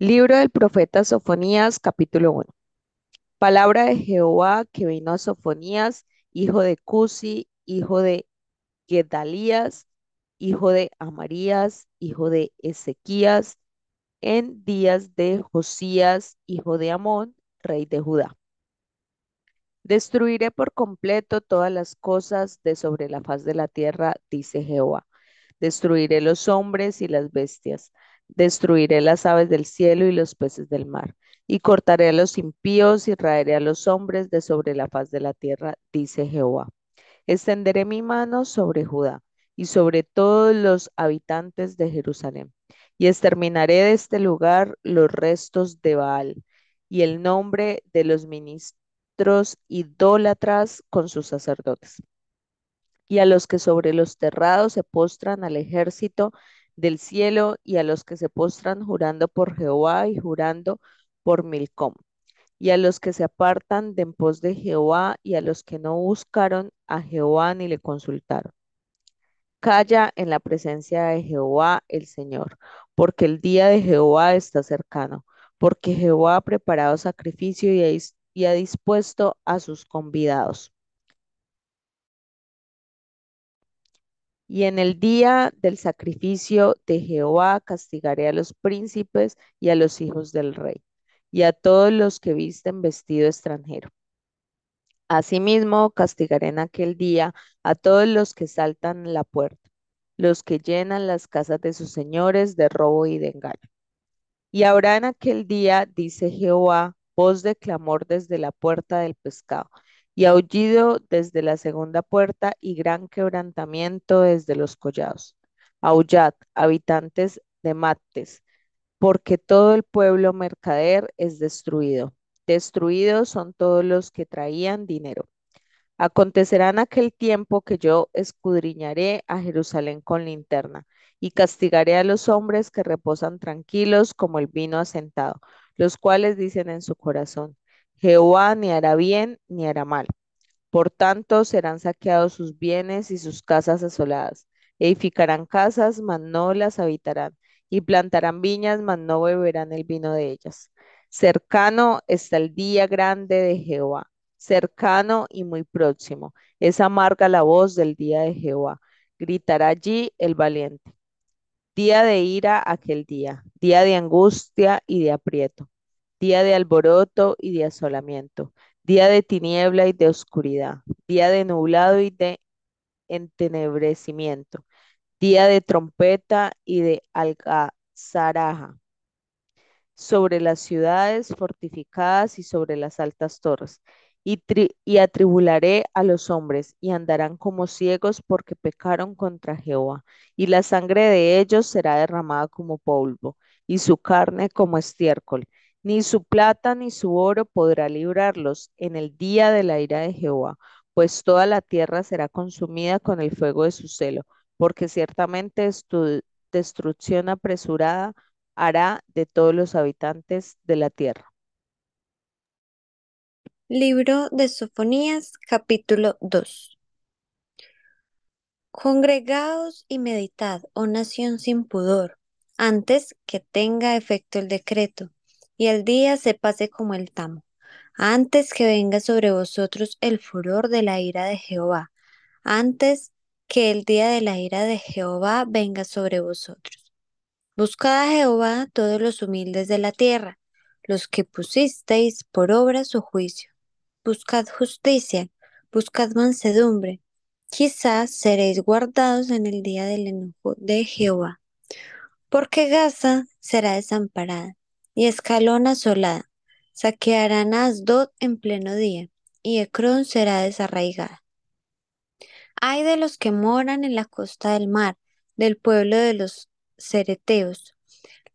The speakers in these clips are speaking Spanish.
Libro del profeta Sofonías, capítulo 1. Palabra de Jehová que vino a Sofonías, hijo de Cusi, hijo de Gedalías, hijo de Amarías, hijo de Ezequías, en días de Josías, hijo de Amón, rey de Judá. Destruiré por completo todas las cosas de sobre la faz de la tierra, dice Jehová. Destruiré los hombres y las bestias. Destruiré las aves del cielo y los peces del mar. Y cortaré a los impíos y raeré a los hombres de sobre la faz de la tierra, dice Jehová. Extenderé mi mano sobre Judá y sobre todos los habitantes de Jerusalén. Y exterminaré de este lugar los restos de Baal y el nombre de los ministros idólatras con sus sacerdotes y a los que sobre los terrados se postran al ejército del cielo y a los que se postran jurando por Jehová y jurando por Milcom y a los que se apartan de en pos de Jehová y a los que no buscaron a Jehová ni le consultaron. Calla en la presencia de Jehová el Señor, porque el día de Jehová está cercano, porque Jehová ha preparado sacrificio y ha, dispuesto a sus convidados. Y en el día del sacrificio de Jehová castigaré a los príncipes y a los hijos del rey, y a todos los que visten vestido extranjero. Asimismo, castigaré en aquel día a todos los que saltan la puerta, los que llenan las casas de sus señores de robo y de engaño. Y habrá en aquel día, dice Jehová, voz de clamor desde la puerta del pescado, y aullido desde la segunda puerta y gran quebrantamiento desde los collados. Aullad, habitantes de Mates, porque todo el pueblo mercader es destruido. Destruidos son todos los que traían dinero. Acontecerá en aquel tiempo que yo escudriñaré a Jerusalén con linterna y castigaré a los hombres que reposan tranquilos como el vino asentado, los cuales dicen en su corazón, Jehová ni hará bien ni hará mal. Por tanto, serán saqueados sus bienes y sus casas asoladas. Edificarán casas, mas no las habitarán, y plantarán viñas, mas no beberán el vino de ellas. Cercano está el día grande de Jehová, cercano y muy próximo. Es amarga la voz del día de Jehová. Gritará allí el valiente. Día de ira aquel día, día de angustia y de aprieto día de alboroto y de asolamiento, día de tiniebla y de oscuridad, día de nublado y de entenebrecimiento, día de trompeta y de algazaraja, sobre las ciudades fortificadas y sobre las altas torres. Y, y, atribularé a los hombres, y andarán como ciegos porque pecaron contra Jehová, y la sangre de ellos será derramada como polvo, y su carne como estiércol, ni su plata ni su oro podrá librarlos en el día de la ira de Jehová, pues toda la tierra será consumida con el fuego de su celo, porque ciertamente tu destrucción apresurada hará de todos los habitantes de la tierra. Libro de Sofonías, capítulo 2. Congregaos y meditad, oh nación sin pudor, antes que tenga efecto el decreto y el día se pase como el tamo, antes que venga sobre vosotros el furor de la ira de Jehová, antes que el día de la ira de Jehová venga sobre vosotros. Buscad a Jehová todos los humildes de la tierra, los que pusisteis por obra su juicio. Buscad justicia, buscad mansedumbre, quizás seréis guardados en el día del enojo de Jehová. Porque Gaza será desamparada y Escalón asolada. Saquearán a Asdod en pleno día, y Ecrón será desarraigada. Hay de los que moran en la costa del mar, del pueblo de los cereteos.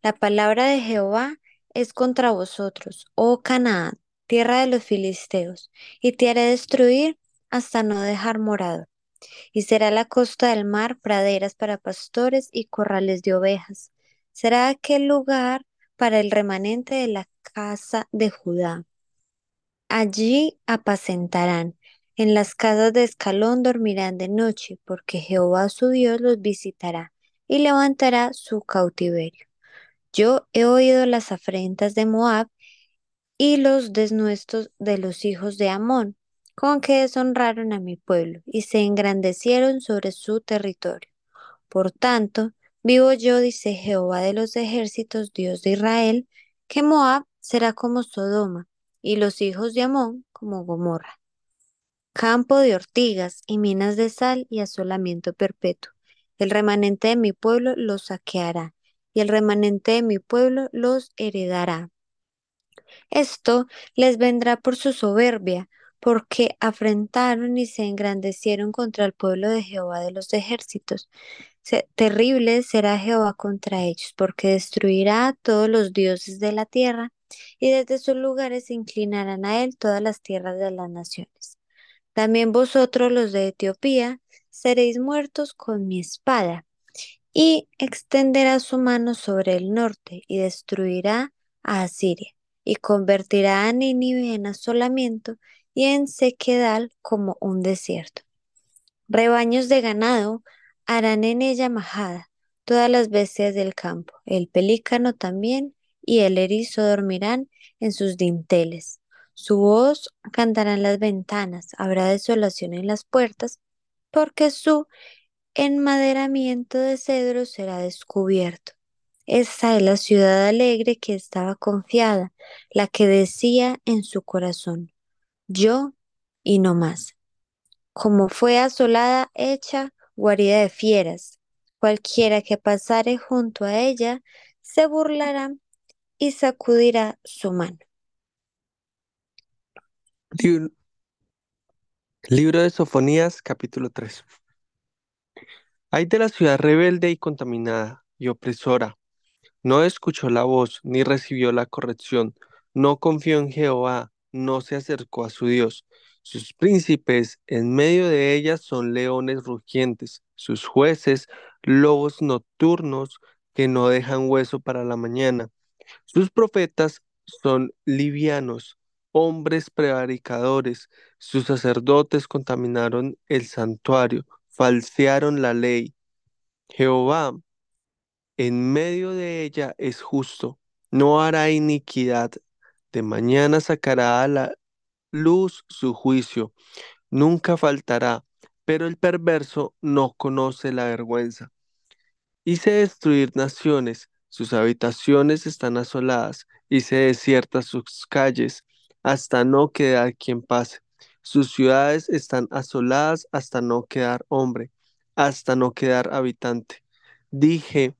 La palabra de Jehová es contra vosotros, oh Canaán, tierra de los filisteos, y te haré destruir hasta no dejar morado. Y será la costa del mar praderas para pastores y corrales de ovejas. Será aquel lugar para el remanente de la casa de Judá. Allí apacentarán, en las casas de escalón dormirán de noche, porque Jehová su Dios los visitará y levantará su cautiverio. Yo he oído las afrentas de Moab y los desnuestos de los hijos de Amón, con que deshonraron a mi pueblo y se engrandecieron sobre su territorio. Por tanto, vivo yo, dice Jehová de los ejércitos, Dios de Israel, que Moab será como Sodoma y los hijos de Amón como Gomorra. Campo de ortigas y minas de sal y asolamiento perpetuo. El remanente de mi pueblo los saqueará y el remanente de mi pueblo los heredará. Esto les vendrá por su soberbia, porque afrentaron y se engrandecieron contra el pueblo de Jehová de los ejércitos. Terrible será Jehová contra ellos, porque destruirá a todos los dioses de la tierra, y desde sus lugares se inclinarán a él todas las tierras de las naciones. También vosotros, los de Etiopía, seréis muertos con mi espada y extenderá su mano sobre el norte y destruirá a Asiria y convertirá a Nínive en asolamiento y en sequedal como un desierto. Rebaños de ganado harán en ella majada, todas las bestias del campo, el pelícano también y el erizo dormirán en sus dinteles. Su voz cantará en las ventanas, habrá desolación en las puertas, porque su enmaderamiento de cedro será descubierto. Esa es la ciudad alegre que estaba confiada, la que decía en su corazón, yo y no más. Como fue asolada, hecha guarida de fieras, cualquiera que pasare junto a ella se burlará y sacudirá su mano. Lib- Libro de Sofonías, capítulo 3. Hay de la ciudad rebelde y contaminada y opresora. No escuchó la voz, ni recibió la corrección. No confió en Jehová, no se acercó a su Dios. Sus príncipes en medio de ella son leones rugientes, sus jueces lobos nocturnos que no dejan hueso para la mañana. Sus profetas son livianos, hombres prevaricadores. Sus sacerdotes contaminaron el santuario, falsearon la ley. Jehová en medio de ella es justo, no hará iniquidad. De mañana sacará a la luz su juicio, nunca faltará, pero el perverso no conoce la vergüenza. Hice destruir naciones, sus habitaciones están asoladas, hice desiertas sus calles, hasta no quedar quien pase. Sus ciudades están asoladas hasta no quedar hombre, hasta no quedar habitante. Dije,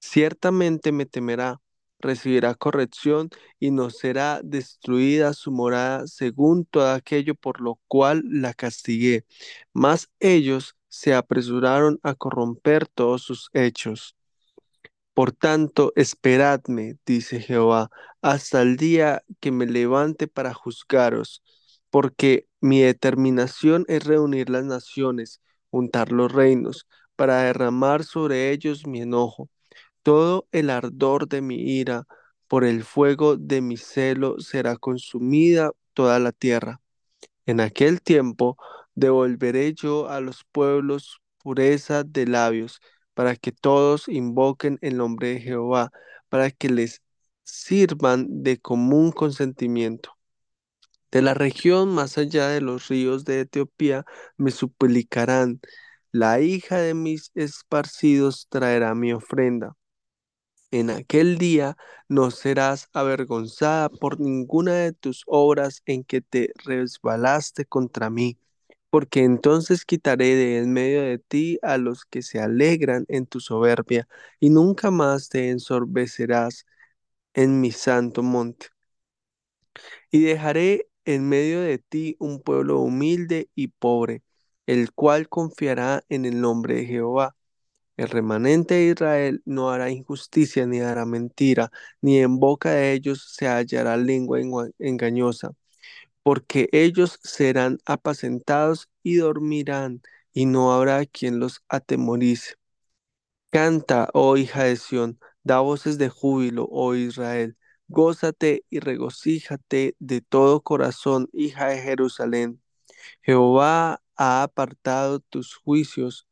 ciertamente me temerá, recibirá corrección y no será destruida su morada según todo aquello por lo cual la castigué mas ellos se apresuraron a corromper todos sus hechos. Por tanto, esperadme, dice Jehová, hasta el día que me levante para juzgaros, porque mi determinación es reunir las naciones, juntar los reinos, para derramar sobre ellos mi enojo. Todo el ardor de mi ira, por el fuego de mi celo, será consumida toda la tierra. En aquel tiempo devolveré yo a los pueblos pureza de labios, para que todos invoquen el nombre de Jehová, para que les sirvan de común consentimiento. De la región más allá de los ríos de Etiopía me suplicarán, la hija de mis esparcidos traerá mi ofrenda. En aquel día no serás avergonzada por ninguna de tus obras en que te resbalaste contra mí, porque entonces quitaré de en medio de ti a los que se alegran en tu soberbia, y nunca más te ensorbecerás en mi santo monte. Y dejaré en medio de ti un pueblo humilde y pobre, el cual confiará en el nombre de Jehová. El remanente de Israel no hará injusticia ni hará mentira, ni en boca de ellos se hallará lengua engua- engañosa, porque ellos serán apacentados y dormirán, y no habrá quien los atemorice. Canta, oh hija de Sión, da voces de júbilo, oh Israel. Gózate y regocíjate de todo corazón, hija de Jerusalén. Jehová ha apartado tus juicios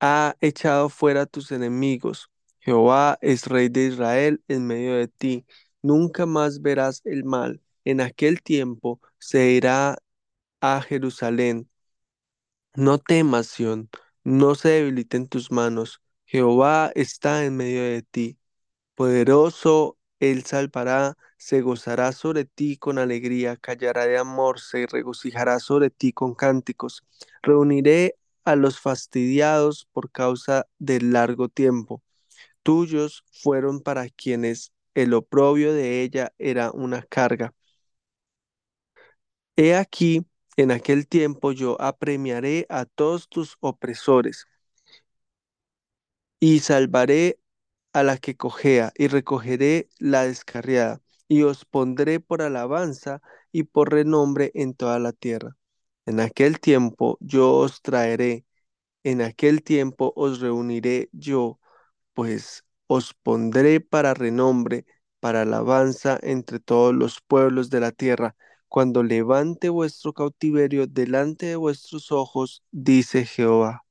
ha echado fuera tus enemigos, Jehová es rey de Israel en medio de ti. Nunca más verás el mal. En aquel tiempo se irá a Jerusalén. No temas, Sión, no se debiliten tus manos. Jehová está en medio de ti. Poderoso él salvará, se gozará sobre ti con alegría, callará de amor, se regocijará sobre ti con cánticos. Reuniré a los fastidiados por causa del largo tiempo. Tuyos fueron para quienes el oprobio de ella era una carga. He aquí, en aquel tiempo yo apremiaré a todos tus opresores y salvaré a la que cojea y recogeré la descarriada y os pondré por alabanza y por renombre en toda la tierra. En aquel tiempo yo os traeré, en aquel tiempo os reuniré yo, pues os pondré para renombre, para alabanza entre todos los pueblos de la tierra, cuando levante vuestro cautiverio delante de vuestros ojos, dice Jehová.